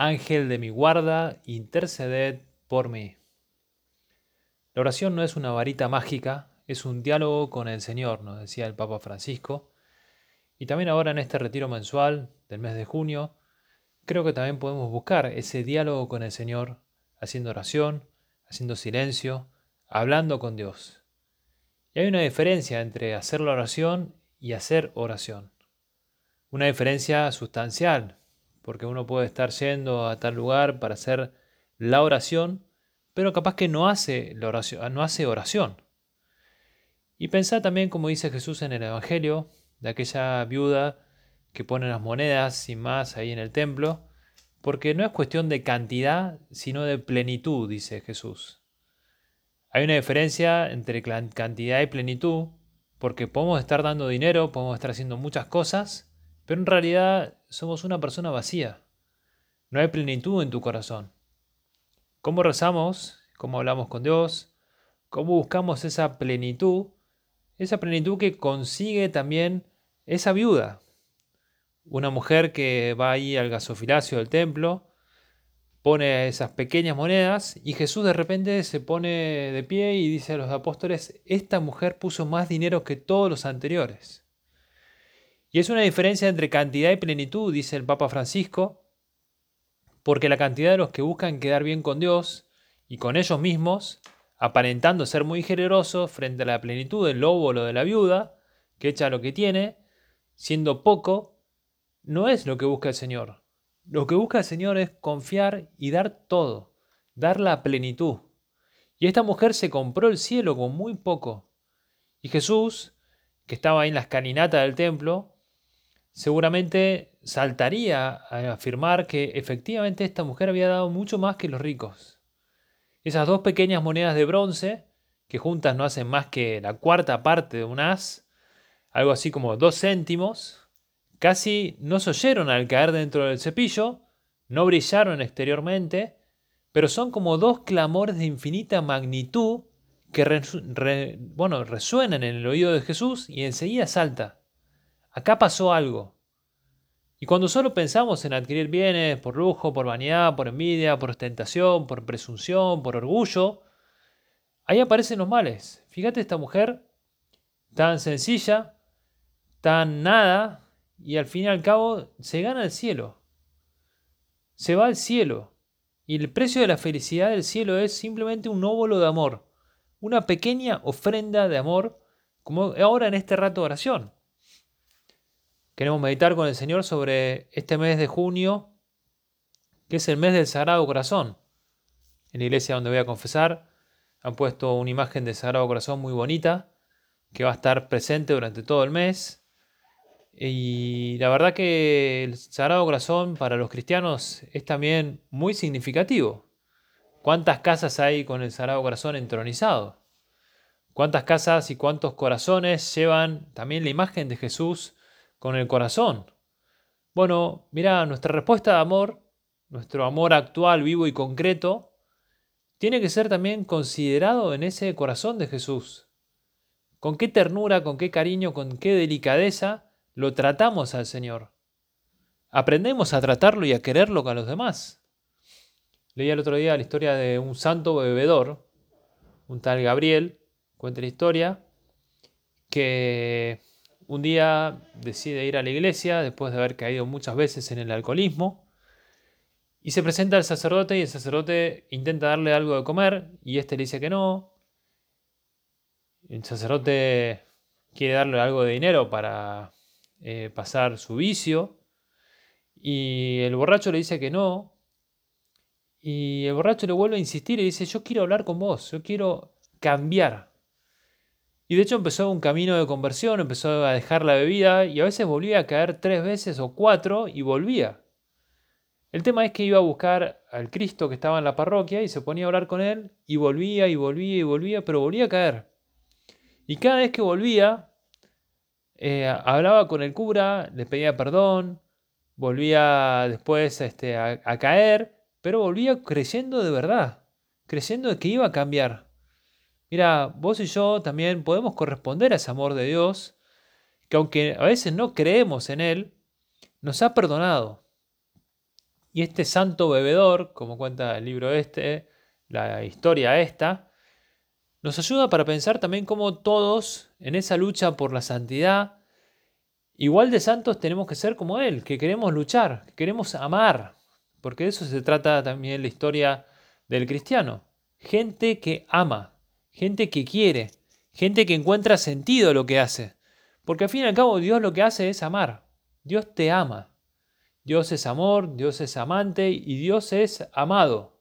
Ángel de mi guarda, interceded por mí. La oración no es una varita mágica, es un diálogo con el Señor, nos decía el Papa Francisco. Y también ahora en este retiro mensual del mes de junio, creo que también podemos buscar ese diálogo con el Señor, haciendo oración, haciendo silencio, hablando con Dios. Y hay una diferencia entre hacer la oración y hacer oración. Una diferencia sustancial, porque uno puede estar yendo a tal lugar para hacer la oración, pero capaz que no hace, la oración, no hace oración. Y pensá también, como dice Jesús en el Evangelio, de aquella viuda que pone las monedas sin más ahí en el templo, porque no es cuestión de cantidad, sino de plenitud, dice Jesús. Hay una diferencia entre cantidad y plenitud, porque podemos estar dando dinero, podemos estar haciendo muchas cosas, pero en realidad somos una persona vacía. No hay plenitud en tu corazón. ¿Cómo rezamos? ¿Cómo hablamos con Dios? ¿Cómo buscamos esa plenitud? Esa plenitud que consigue también esa viuda. Una mujer que va ahí al gasofilacio del templo, pone esas pequeñas monedas y Jesús de repente se pone de pie y dice a los apóstoles, esta mujer puso más dinero que todos los anteriores. Y es una diferencia entre cantidad y plenitud, dice el Papa Francisco, porque la cantidad de los que buscan quedar bien con Dios y con ellos mismos, aparentando ser muy generosos frente a la plenitud del lobo o de la viuda, que echa lo que tiene, siendo poco, no es lo que busca el Señor. Lo que busca el Señor es confiar y dar todo, dar la plenitud. Y esta mujer se compró el cielo con muy poco. Y Jesús, que estaba ahí en la escalinata del templo, seguramente saltaría a afirmar que efectivamente esta mujer había dado mucho más que los ricos. Esas dos pequeñas monedas de bronce, que juntas no hacen más que la cuarta parte de un as, algo así como dos céntimos, casi no se oyeron al caer dentro del cepillo, no brillaron exteriormente, pero son como dos clamores de infinita magnitud que resuenan en el oído de Jesús y enseguida salta. Acá pasó algo. Y cuando solo pensamos en adquirir bienes por lujo, por vanidad, por envidia, por ostentación, por presunción, por orgullo, ahí aparecen los males. Fíjate esta mujer tan sencilla, tan nada, y al fin y al cabo se gana el cielo. Se va al cielo. Y el precio de la felicidad del cielo es simplemente un óvulo de amor, una pequeña ofrenda de amor, como ahora en este rato de oración. Queremos meditar con el Señor sobre este mes de junio, que es el mes del Sagrado Corazón. En la iglesia donde voy a confesar han puesto una imagen del Sagrado Corazón muy bonita, que va a estar presente durante todo el mes. Y la verdad que el Sagrado Corazón para los cristianos es también muy significativo. ¿Cuántas casas hay con el Sagrado Corazón entronizado? ¿Cuántas casas y cuántos corazones llevan también la imagen de Jesús con el corazón. Bueno, mira, nuestra respuesta de amor, nuestro amor actual, vivo y concreto, tiene que ser también considerado en ese corazón de Jesús. Con qué ternura, con qué cariño, con qué delicadeza lo tratamos al Señor. Aprendemos a tratarlo y a quererlo con los demás. Leí el otro día la historia de un santo bebedor, un tal Gabriel, cuenta la historia, que un día decide ir a la iglesia después de haber caído muchas veces en el alcoholismo y se presenta al sacerdote y el sacerdote intenta darle algo de comer y este le dice que no. El sacerdote quiere darle algo de dinero para eh, pasar su vicio y el borracho le dice que no. Y el borracho le vuelve a insistir y dice, yo quiero hablar con vos, yo quiero cambiar. Y de hecho empezó un camino de conversión, empezó a dejar la bebida y a veces volvía a caer tres veces o cuatro y volvía. El tema es que iba a buscar al Cristo que estaba en la parroquia y se ponía a hablar con él y volvía y volvía y volvía, pero volvía a caer. Y cada vez que volvía, eh, hablaba con el cura, le pedía perdón, volvía después este, a, caer, pero volvía creyendo de verdad, creyendo de que iba a cambiar. Mira, vos y yo también podemos corresponder a ese amor de Dios, que aunque a veces no creemos en Él, nos ha perdonado. Y este santo bebedor, como cuenta el libro este, la historia esta, nos ayuda para pensar también cómo todos en esa lucha por la santidad, igual de santos tenemos que ser como Él, que queremos luchar, que queremos amar, porque de eso se trata también la historia del cristiano. Gente que ama, gente que quiere, gente que encuentra sentido lo que hace. Porque al fin y al cabo Dios lo que hace es amar. Dios te ama. Dios es amor, Dios es amante y Dios es amado.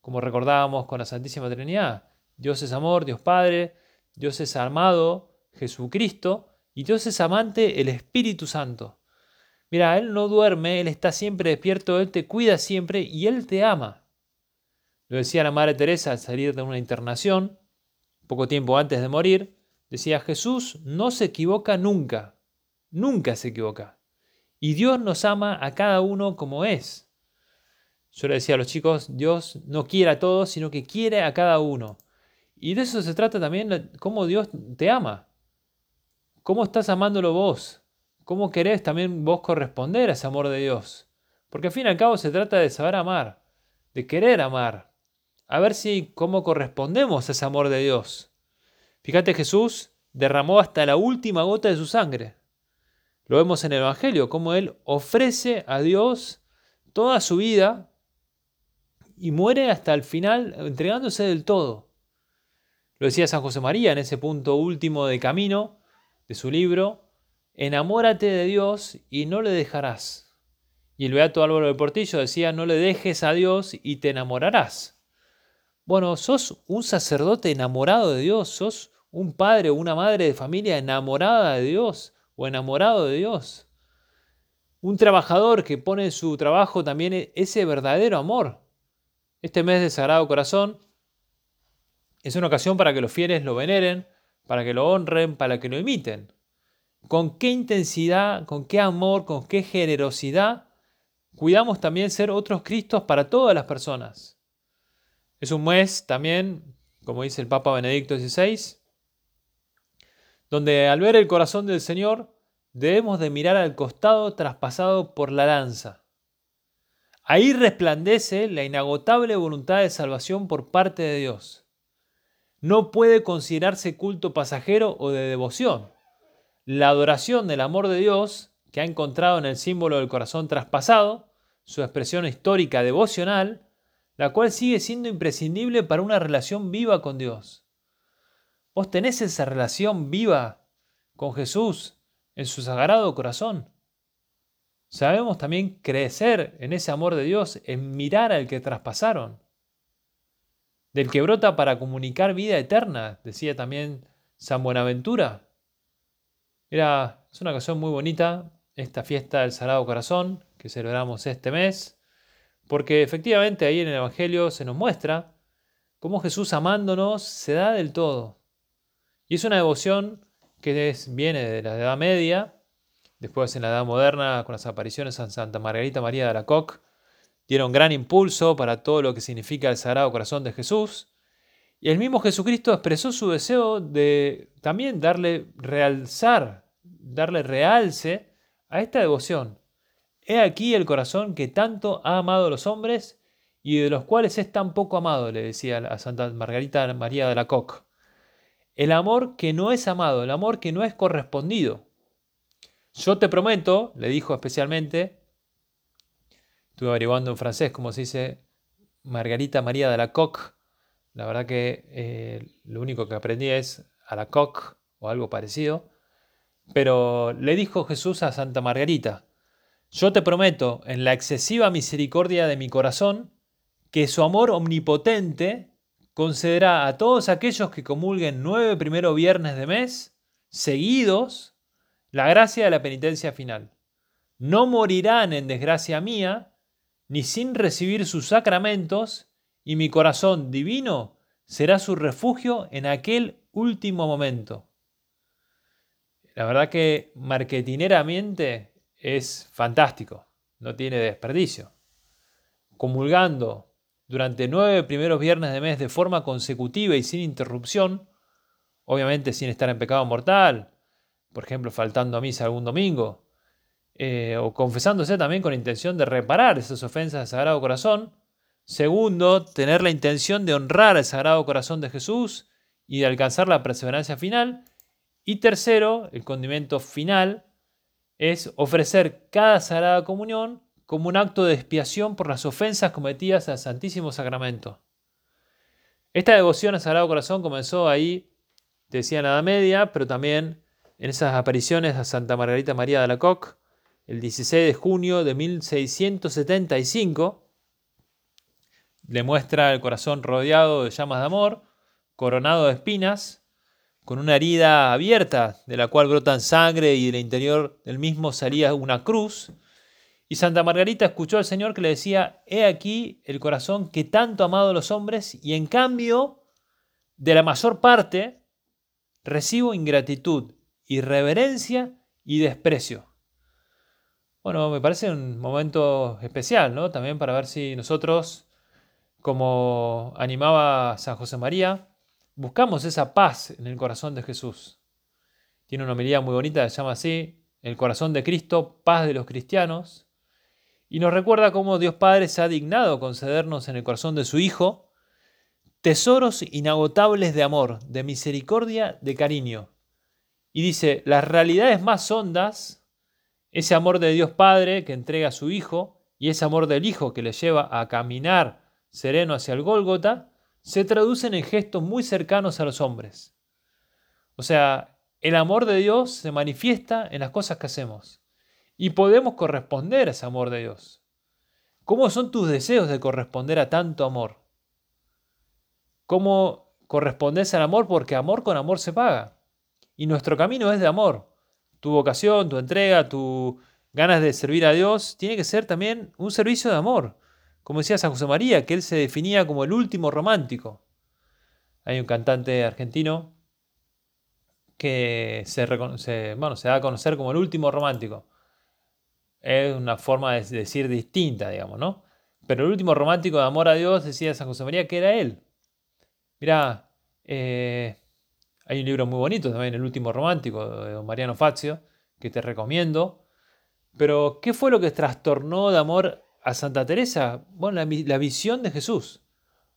Como recordábamos con la Santísima Trinidad. Dios es amor, Dios Padre, Dios es amado, Jesucristo, y Dios es amante, el Espíritu Santo. Mira, Él no duerme, Él está siempre despierto, Él te cuida siempre y Él te ama. Lo decía la Madre Teresa al salir de una internación, poco tiempo antes de morir, decía Jesús no se equivoca nunca, nunca se equivoca. Y Dios nos ama a cada uno como es. Yo le decía a los chicos, Dios no quiere a todos, sino que quiere a cada uno. Y de eso se trata también, cómo Dios te ama. ¿Cómo estás amándolo vos? ¿Cómo querés también vos corresponder a ese amor de Dios? Porque al fin y al cabo se trata de saber amar, de querer amar. A ver si cómo correspondemos a ese amor de Dios. Fíjate, Jesús derramó hasta la última gota de su sangre. Lo vemos en el Evangelio, cómo Él ofrece a Dios toda su vida y muere hasta el final entregándose del todo. Lo decía San José María en ese punto último de camino de su libro, enamórate de Dios y no le dejarás. Y el Beato Álvaro de Portillo decía, no le dejes a Dios y te enamorarás. Bueno, sos un sacerdote enamorado de Dios, sos un padre o una madre de familia enamorada de Dios o enamorado de Dios. Un trabajador que pone en su trabajo también ese verdadero amor. Este mes de Sagrado Corazón es una ocasión para que los fieles lo veneren, para que lo honren, para que lo imiten. Con qué intensidad, con qué amor, con qué generosidad cuidamos también ser otros Cristos para todas las personas. Es un mes también, como dice el Papa Benedicto XVI, donde al ver el corazón del Señor debemos de mirar al costado traspasado por la lanza. Ahí resplandece la inagotable voluntad de salvación por parte de Dios. No puede considerarse culto pasajero o de devoción. La adoración del amor de Dios, que ha encontrado en el símbolo del corazón traspasado, su expresión histórica devocional, la cual sigue siendo imprescindible para una relación viva con Dios. ¿Vos tenés esa relación viva con Jesús en su sagrado corazón? Sabemos también crecer en ese amor de Dios, en mirar al que traspasaron, del que brota para comunicar vida eterna, decía también San Buenaventura. Era, es una canción muy bonita, esta fiesta del Sagrado Corazón que celebramos este mes, porque efectivamente ahí en el Evangelio se nos muestra cómo Jesús amándonos se da del todo, y es una devoción que viene de la Edad Media, después en la Edad Moderna, con las apariciones de Santa Margarita María de la Coque, dieron gran impulso para todo lo que significa el Sagrado Corazón de Jesús. Y el mismo Jesucristo expresó su deseo de también darle realzar, darle realce a esta devoción. He aquí el corazón que tanto ha amado a los hombres y de los cuales es tan poco amado, le decía a Santa Margarita María de la Coque. El amor que no es amado, el amor que no es correspondido. Yo te prometo, le dijo especialmente, estuve averiguando en francés cómo se dice Margarita María de la Coque. La verdad que eh, lo único que aprendí es a la Coque o algo parecido. Pero le dijo Jesús a Santa Margarita, yo te prometo, en la excesiva misericordia de mi corazón, que su amor omnipotente concederá a todos aquellos que comulguen nueve primeros viernes de mes, seguidos, la gracia de la penitencia final. No morirán en desgracia mía, ni sin recibir sus sacramentos, y mi corazón divino será su refugio en aquel último momento. La verdad que marketineramente es fantástico, no tiene desperdicio. Comulgando durante nueve primeros viernes de mes de forma consecutiva y sin interrupción, obviamente sin estar en pecado mortal, por ejemplo, faltando a misa algún domingo, eh, o confesándose también con intención de reparar esas ofensas al Sagrado Corazón. Segundo, tener la intención de honrar al Sagrado Corazón de Jesús y de alcanzar la perseverancia final. Y tercero, el condimento final, es ofrecer cada Sagrada Comunión como un acto de expiación por las ofensas cometidas al Santísimo Sacramento. Esta devoción al Sagrado Corazón comenzó ahí, decía en la Edad Media, pero también en esas apariciones a Santa Margarita María de la Coque, el 16 de junio de 1675, le muestra el corazón rodeado de llamas de amor, coronado de espinas, con una herida abierta de la cual brotan sangre y del interior del mismo salía una cruz. Y Santa Margarita escuchó al Señor que le decía, he aquí el corazón que tanto ha amado a los hombres y en cambio de la mayor parte recibo ingratitud, irreverencia y desprecio. Bueno, me parece un momento especial, ¿no? También para ver si nosotros, como animaba San José María, buscamos esa paz en el corazón de Jesús. Tiene una homilía muy bonita, se llama así, el corazón de Cristo, paz de los cristianos, y nos recuerda cómo Dios Padre se ha dignado concedernos en el corazón de su Hijo tesoros inagotables de amor, de misericordia, de cariño. Y dice, las realidades más hondas ese amor de Dios Padre que entrega a su Hijo y ese amor del Hijo que le lleva a caminar sereno hacia el Gólgota, se traducen en gestos muy cercanos a los hombres. O sea, el amor de Dios se manifiesta en las cosas que hacemos y podemos corresponder a ese amor de Dios. ¿Cómo son tus deseos de corresponder a tanto amor? ¿Cómo correspondes al amor? Porque amor con amor se paga. Y nuestro camino es de amor tu vocación, tu entrega, tu ganas de servir a Dios, tiene que ser también un servicio de amor. Como decía San José María, que él se definía como el último romántico. Hay un cantante argentino que se, se da a conocer como el último romántico. Es una forma de decir distinta, digamos, ¿no? Pero el último romántico de amor a Dios, decía San José María, que era él. Mirá, eh, hay un libro muy bonito también, El último romántico, de don Mariano Fazio, que te recomiendo. Pero, ¿qué fue lo que trastornó de amor a Santa Teresa? Bueno, la, visión de Jesús.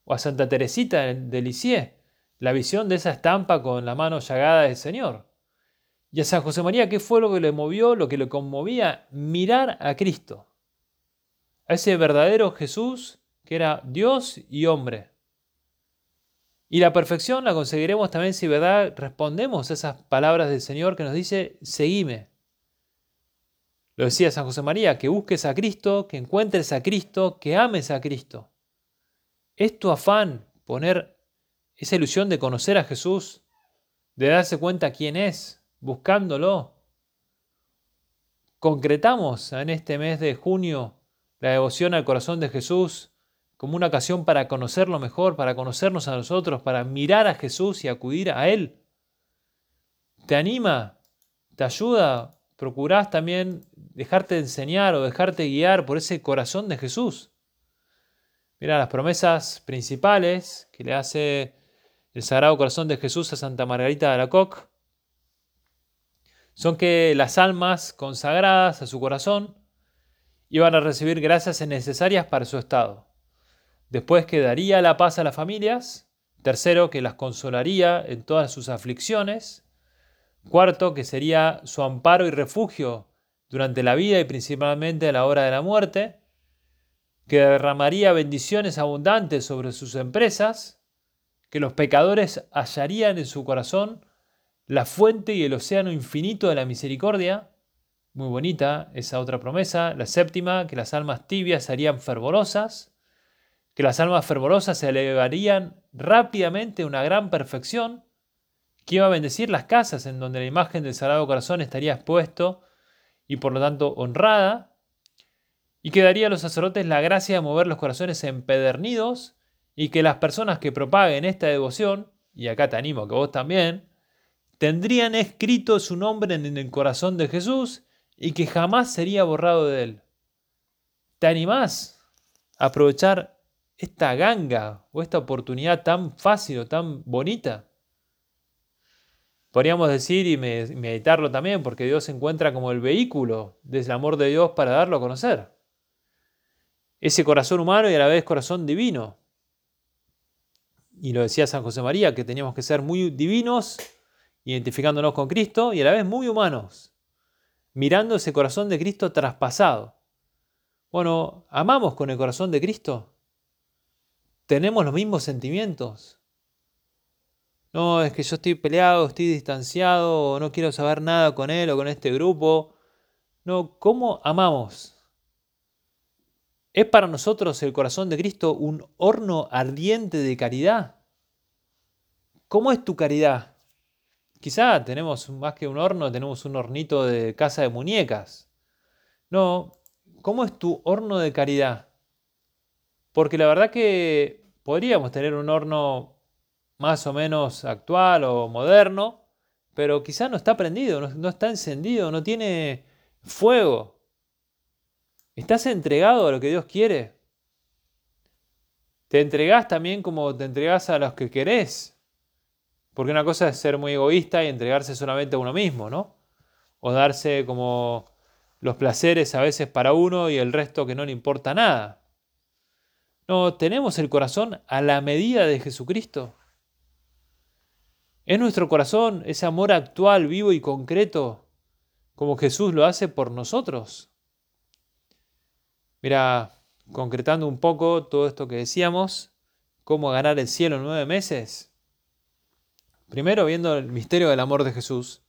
O a Santa Teresita de Lisieux, la visión de esa estampa con la mano llagada del Señor. Y a San José María, ¿qué fue lo que le movió, lo que le conmovía? Mirar a Cristo. A ese verdadero Jesús que era Dios y hombre. Y la perfección la conseguiremos también si verdad respondemos a esas palabras del Señor que nos dice, seguime. Lo decía San José María, que busques a Cristo, que encuentres a Cristo, que ames a Cristo. Es tu afán poner esa ilusión de conocer a Jesús, de darse cuenta quién es, buscándolo. Concretamos en este mes de junio la devoción al corazón de Jesús como una ocasión para conocerlo mejor, para conocernos a nosotros, para mirar a Jesús y acudir a Él. ¿Te anima? ¿Te ayuda? ¿Procurás también dejarte enseñar o dejarte guiar por ese corazón de Jesús? Mira, las promesas principales que le hace el Sagrado Corazón de Jesús a Santa Margarita de la Coque son que las almas consagradas a su corazón iban a recibir gracias necesarias para su estado. Después que daría la paz a las familias. Tercero, que las consolaría en todas sus aflicciones. Cuarto, que sería su amparo y refugio durante la vida y principalmente a la hora de la muerte. Que derramaría bendiciones abundantes sobre sus empresas. Que los pecadores hallarían en su corazón la fuente y el océano infinito de la misericordia. Muy bonita esa otra promesa. La séptima, que las almas tibias serían fervorosas que las almas fervorosas se elevarían rápidamente a una gran perfección, que iba a bendecir las casas en donde la imagen del Sagrado Corazón estaría expuesto y por lo tanto honrada, y que daría a los sacerdotes la gracia de mover los corazones empedernidos y que las personas que propaguen esta devoción, y acá te animo que vos también, tendrían escrito su nombre en el corazón de Jesús y que jamás sería borrado de él. ¿Te animás a aprovechar esta ganga o esta oportunidad tan fácil o tan bonita? Podríamos decir y meditarlo también, porque Dios se encuentra como el vehículo del amor de Dios para darlo a conocer. Ese corazón humano y a la vez corazón divino. Y lo decía San José María, que teníamos que ser muy divinos, identificándonos con Cristo, y a la vez muy humanos, mirando ese corazón de Cristo traspasado. Bueno, ¿amamos con el corazón de Cristo? ¿Tenemos los mismos sentimientos? No, es que yo estoy peleado, estoy distanciado, no quiero saber nada con él o con este grupo. No, ¿cómo amamos? ¿Es para nosotros el corazón de Cristo un horno ardiente de caridad? ¿Cómo es tu caridad? Quizá tenemos más que un horno, tenemos un hornito de casa de muñecas. No, ¿cómo es tu horno de caridad? Porque la verdad que podríamos tener un horno más o menos actual o moderno, pero quizá no está prendido, no, está encendido, no tiene fuego. ¿Estás entregado a lo que Dios quiere? ¿Te entregás también como te entregás a los que querés? Porque una cosa es ser muy egoísta y entregarse solamente a uno mismo, ¿no? O darse como los placeres a veces para uno y el resto que no le importa nada. No, tenemos el corazón a la medida de Jesucristo. ¿Es nuestro corazón ese amor actual, vivo y concreto, como Jesús lo hace por nosotros? Mira, concretando un poco todo esto que decíamos, cómo ganar el cielo en nueve meses. Primero viendo el misterio del amor de Jesús.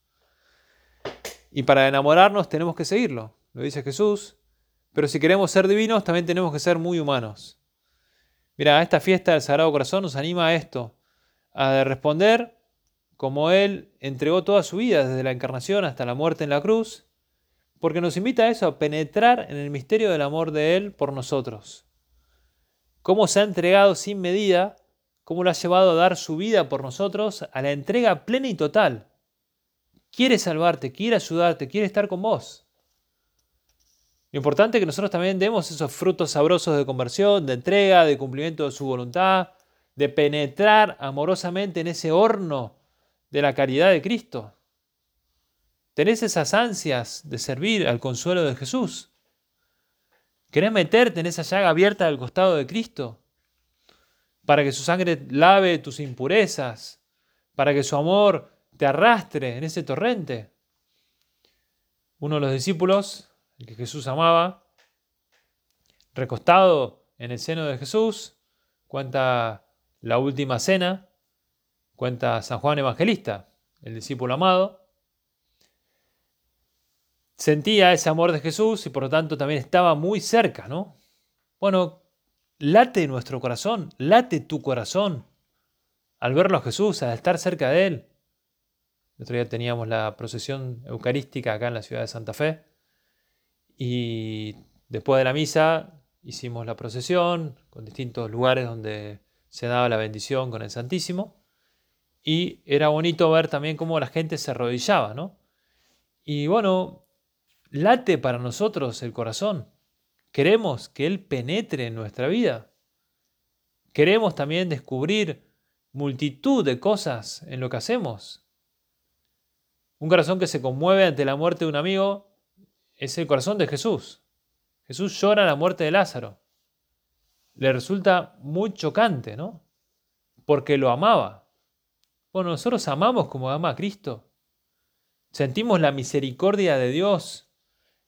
Y para enamorarnos tenemos que seguirlo, lo dice Jesús. Pero si queremos ser divinos, también tenemos que ser muy humanos. Mira, esta fiesta del Sagrado Corazón nos anima a esto, a responder como Él entregó toda su vida desde la encarnación hasta la muerte en la cruz, porque nos invita a eso, a penetrar en el misterio del amor de Él por nosotros. Cómo se ha entregado sin medida, cómo lo ha llevado a dar su vida por nosotros a la entrega plena y total. Quiere salvarte, quiere ayudarte, quiere estar con vos. Lo importante es que nosotros también demos esos frutos sabrosos de conversión, de entrega, de cumplimiento de su voluntad, de penetrar amorosamente en ese horno de la caridad de Cristo. ¿Tenés esas ansias de servir al consuelo de Jesús? ¿Querés meterte en esa llaga abierta al costado de Cristo? Para que su sangre lave tus impurezas, para que su amor te arrastre en ese torrente. Uno de los discípulos, el que Jesús amaba, recostado en el seno de Jesús, cuenta la última cena Cuenta San Juan Evangelista, el discípulo amado. Sentía ese amor de Jesús y por lo tanto también estaba muy cerca, ¿no? Bueno, late nuestro corazón, late tu corazón al verlo a Jesús, al estar cerca de Él. El otro día teníamos la procesión eucarística acá en la ciudad de Santa Fe y después de la misa hicimos la procesión con distintos lugares donde se daba la bendición con el Santísimo. Y era bonito ver también cómo la gente se arrodillaba, ¿no? Y bueno, late para nosotros el corazón. Queremos que Él penetre en nuestra vida. Queremos también descubrir multitud de cosas en lo que hacemos. Un corazón que se conmueve ante la muerte de un amigo es el corazón de Jesús. Jesús llora la muerte de Lázaro. Le resulta muy chocante, ¿no? Porque lo amaba. Bueno, nosotros amamos como ama a Cristo. Sentimos la misericordia de Dios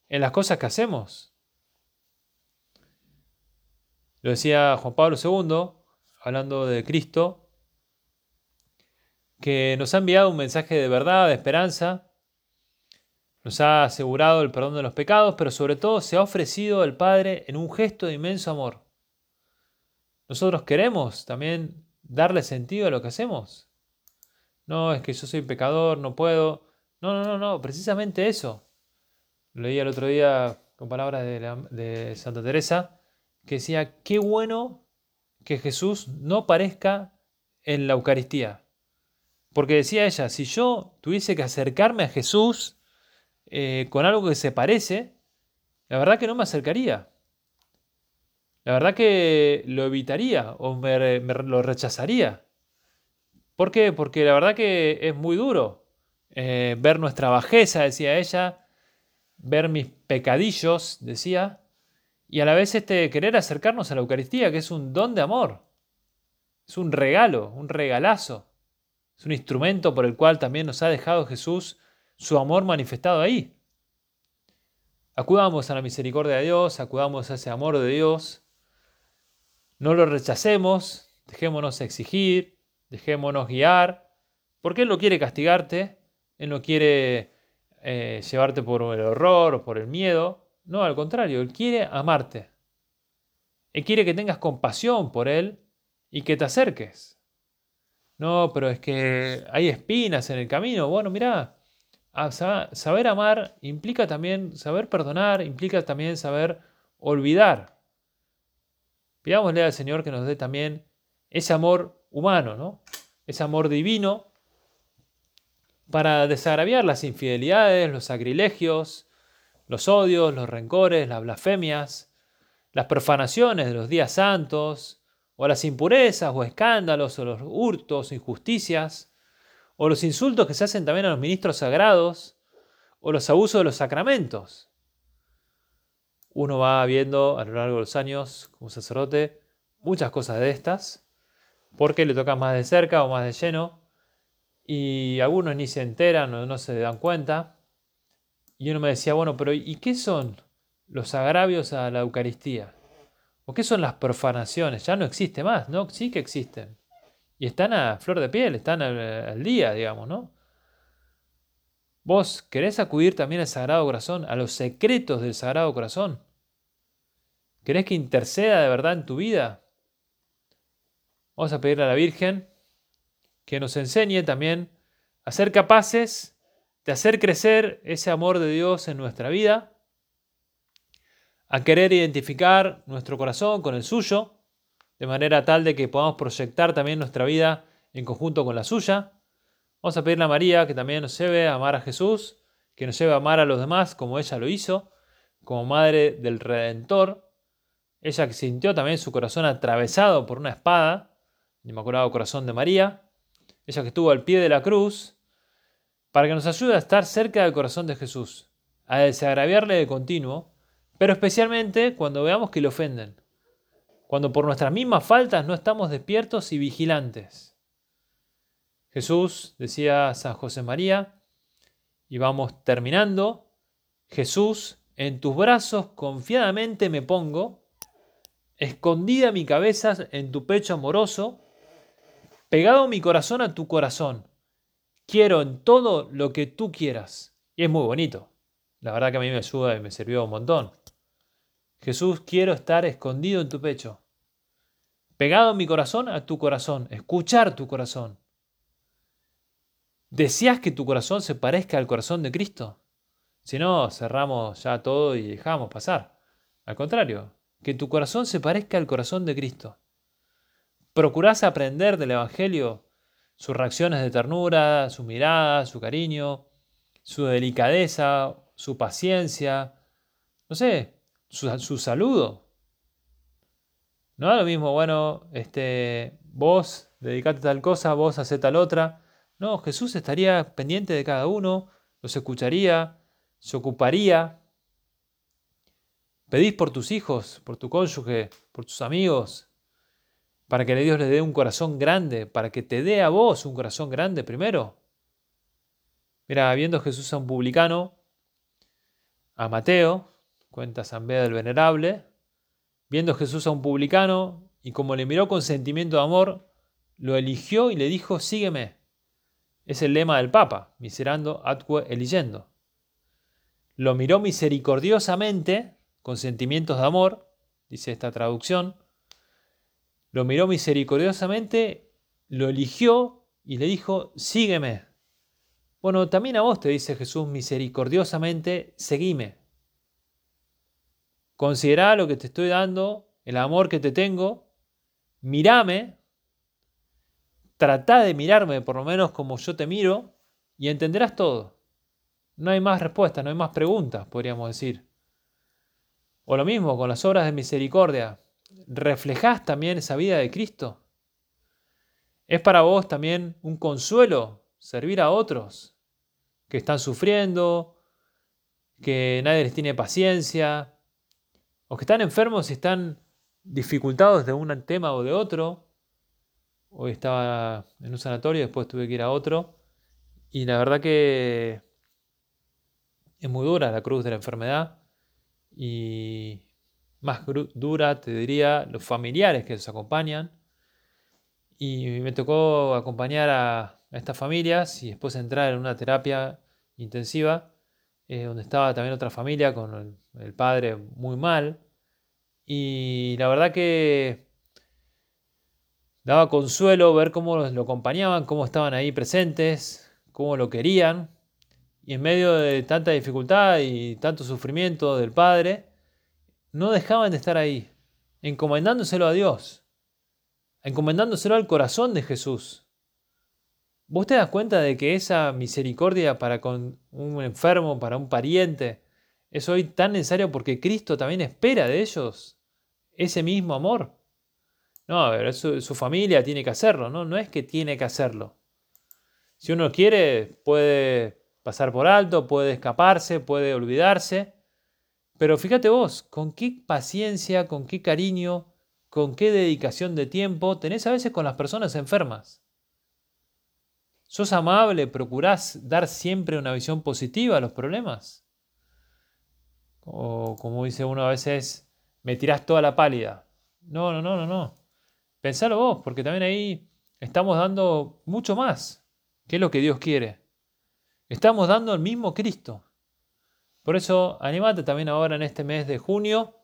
en las cosas que hacemos. Lo decía Juan Pablo II, hablando de Cristo, que nos ha enviado un mensaje de verdad, de esperanza, nos ha asegurado el perdón de los pecados, pero sobre todo se ha ofrecido al Padre en un gesto de inmenso amor. Nosotros queremos también darle sentido a lo que hacemos no, es que yo soy pecador, no puedo. No, no, no, no, precisamente eso. Leí el otro día con palabras de, Santa Teresa, que decía, qué bueno que Jesús no parezca en la Eucaristía. Porque decía ella, si yo tuviese que acercarme a Jesús eh, con algo que se parece, la verdad que no me acercaría. La verdad que lo evitaría o me, lo rechazaría. ¿Por qué? Porque la verdad que es muy duro eh, ver nuestra bajeza, decía ella, ver mis pecadillos, decía, y a la vez este, querer acercarnos a la Eucaristía, que es un don de amor, es un regalo, un regalazo, es un instrumento por el cual también nos ha dejado Jesús su amor manifestado ahí. Acudamos a la misericordia de Dios, acudamos a ese amor de Dios, no lo rechacemos, dejémonos exigir, dejémonos guiar, porque Él no quiere castigarte, Él no quiere eh, llevarte por el horror o por el miedo, no, al contrario, Él quiere amarte. Él quiere que tengas compasión por Él y que te acerques. No, pero es que hay espinas en el camino. Bueno, mira, saber amar implica también saber perdonar, implica también saber olvidar. Pidámosle al Señor que nos dé también ese amor humano, ¿no? Ese amor divino para desagraviar las infidelidades, los sacrilegios, los odios, los rencores, las blasfemias, las profanaciones de los días santos, o las impurezas o escándalos, o los hurtos, injusticias, o los insultos que se hacen también a los ministros sagrados, o los abusos de los sacramentos. Uno va viendo a lo largo de los años, como sacerdote, muchas cosas de estas, porque le toca más de cerca o más de lleno, y algunos ni se enteran o no se dan cuenta. Y uno me decía, bueno, pero ¿y qué son los agravios a la Eucaristía? ¿O qué son las profanaciones? Ya no existe más, ¿no? Sí que existen. Y están a flor de piel, están al, día, digamos, ¿no? ¿Vos querés acudir también al Sagrado Corazón, a los secretos del Sagrado Corazón? ¿Querés que interceda de verdad en tu vida? Vamos a pedirle a la Virgen que nos enseñe también a ser capaces de hacer crecer ese amor de Dios en nuestra vida, a querer identificar nuestro corazón con el suyo, de manera tal de que podamos proyectar también nuestra vida en conjunto con la suya. Vamos a pedirle a María que también nos lleve a amar a Jesús, que nos lleve a amar a los demás como ella lo hizo, como madre del Redentor. Ella que sintió también su corazón atravesado por una espada, Inmaculado Corazón de María. Ella que estuvo al pie de la cruz para que nos ayude a estar cerca del corazón de Jesús, a desagraviarle de continuo, pero especialmente cuando veamos que le ofenden, cuando por nuestras mismas faltas no estamos despiertos y vigilantes. Jesús, decía San José María, y vamos terminando, Jesús, en tus brazos confiadamente me pongo, escondida mi cabeza en tu pecho amoroso, pegado mi corazón a tu corazón quiero en todo lo que tú quieras. Y es muy bonito. La verdad que a mí me ayuda y me sirvió un montón. Jesús, quiero estar escondido en tu pecho. Pegado mi corazón a tu corazón. Escuchar tu corazón. ¿Deseas que tu corazón se parezca al corazón de Cristo? Si no, cerramos ya todo y dejamos pasar. Al contrario, que tu corazón se parezca al corazón de Cristo. ¿Procurás aprender del Evangelio sus reacciones de ternura, su mirada, su cariño, su delicadeza, su paciencia, no sé, su, saludo. No da lo mismo, bueno, este, vos dedicate tal cosa, vos hace tal otra. No, Jesús estaría pendiente de cada uno, los escucharía, se ocuparía. Pedís por tus hijos, por tu cónyuge, por tus amigos, para que Dios le dé un corazón grande, para que te dé a vos un corazón grande primero. Mira, viendo Jesús a un publicano, a Mateo, cuenta San Beda del Venerable, viendo Jesús a un publicano y como le miró con sentimiento de amor, lo eligió y le dijo, sígueme. Es el lema del Papa, miserando atque eligiendo. Lo miró misericordiosamente, con sentimientos de amor, dice esta traducción, lo miró misericordiosamente, lo eligió y le dijo, sígueme. Bueno, también a vos te dice Jesús misericordiosamente, seguime. considera lo que te estoy dando, el amor que te tengo, mírame, trata de mirarme por lo menos como yo te miro y entenderás todo. No hay más respuestas, no hay más preguntas, podríamos decir. O lo mismo con las obras de misericordia. ¿Reflejás también esa vida de Cristo? ¿Es para vos también un consuelo servir a otros que están sufriendo, que nadie les tiene paciencia, o que están enfermos y están dificultados de un tema o de otro? Hoy estaba en un sanatorio, después tuve que ir a otro. Y la verdad que es muy dura la cruz de la enfermedad y más dura, te diría, los familiares que los acompañan. Y me tocó acompañar a, estas familias y después entrar en una terapia intensiva, eh, donde estaba también otra familia con el, padre muy mal. Y la verdad que daba consuelo ver cómo lo acompañaban, cómo estaban ahí presentes, cómo lo querían. Y en medio de tanta dificultad y tanto sufrimiento del Padre, no dejaban de estar ahí, encomendándoselo a Dios, encomendándoselo al corazón de Jesús. ¿Vos te das cuenta de que esa misericordia para con un enfermo, para un pariente, es hoy tan necesario porque Cristo también espera de ellos ese mismo amor? No, a su, su familia tiene que hacerlo, ¿no? No es que tiene que hacerlo. Si uno quiere, puede pasar por alto, puede escaparse, puede olvidarse. Pero fíjate vos, con qué paciencia, con qué cariño, con qué dedicación de tiempo tenés a veces con las personas enfermas. ¿Sos amable? ¿Procurás dar siempre una visión positiva a los problemas? O como dice uno a veces, me tirás toda la pálida. No, no, no, no, no. Pensalo vos, porque también ahí estamos dando mucho más que lo que Dios quiere. Estamos dando el mismo Cristo. Por eso, anímate también ahora en este mes de junio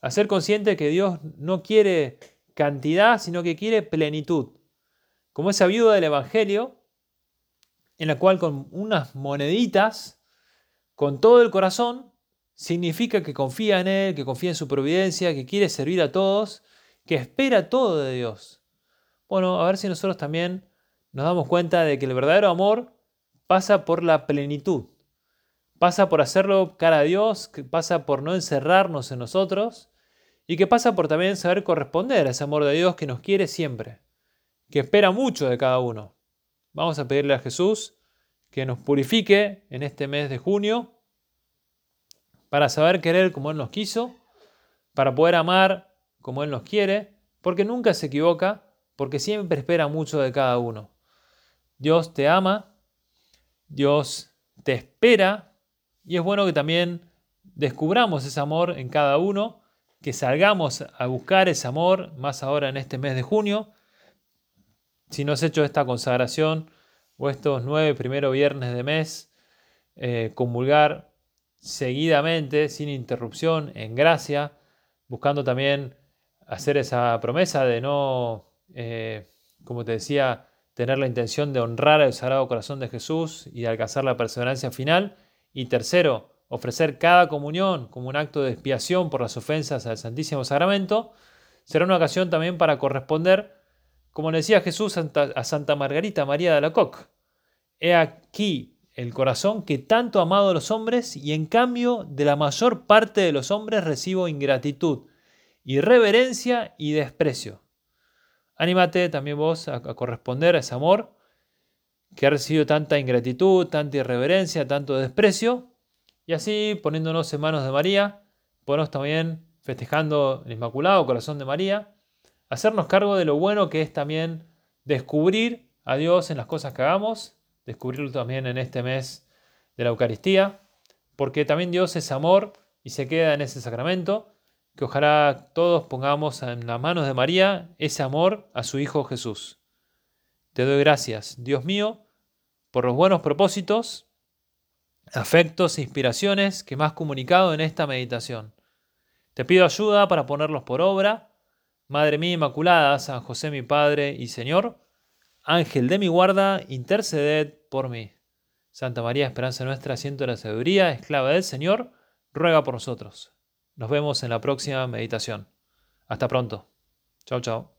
a ser consciente que Dios no quiere cantidad, sino que quiere plenitud. Como esa viuda del Evangelio, en la cual con unas moneditas, con todo el corazón, significa que confía en Él, que confía en su providencia, que quiere servir a todos, que espera todo de Dios. Bueno, a ver si nosotros también nos damos cuenta de que el verdadero amor pasa por la plenitud. Pasa por hacerlo cara a Dios, que pasa por no encerrarnos en nosotros y que pasa por también saber corresponder a ese amor de Dios que nos quiere siempre, que espera mucho de cada uno. Vamos a pedirle a Jesús que nos purifique en este mes de junio para saber querer como Él nos quiso, para poder amar como Él nos quiere, porque nunca se equivoca, porque siempre espera mucho de cada uno. Dios te ama Dios te espera y es bueno que también descubramos ese amor en cada uno, que salgamos a buscar ese amor, más ahora en este mes de junio. Si no has hecho esta consagración o estos nueve primeros viernes de mes, eh, comulgar seguidamente, sin interrupción, en gracia, buscando también hacer esa promesa de no, eh, como te decía, tener la intención de honrar al Sagrado Corazón de Jesús y de alcanzar la perseverancia final. Y tercero, ofrecer cada comunión como un acto de expiación por las ofensas al Santísimo Sacramento, será una ocasión también para corresponder, como le decía Jesús a Santa Margarita María de la Coque. He aquí el corazón que tanto ha amado a los hombres y en cambio de la mayor parte de los hombres recibo ingratitud, irreverencia y desprecio. Anímate también vos a, corresponder a ese amor que ha recibido tanta ingratitud, tanta irreverencia, tanto desprecio. Y así, poniéndonos en manos de María, podemos también, festejando el Inmaculado Corazón de María, hacernos cargo de lo bueno que es también descubrir a Dios en las cosas que hagamos, descubrirlo también en este mes de la Eucaristía, porque también Dios es amor y se queda en ese sacramento que ojalá todos pongamos en las manos de María ese amor a su Hijo Jesús. Te doy gracias, Dios mío, por los buenos propósitos, afectos e inspiraciones que me has comunicado en esta meditación. Te pido ayuda para ponerlos por obra. Madre mía Inmaculada, San José mi Padre y Señor, Ángel de mi guarda, interceded por mí. Santa María, esperanza nuestra, asiento de la sabiduría, esclava del Señor, ruega por nosotros. Nos vemos en la próxima meditación. Hasta pronto. Chao, chao.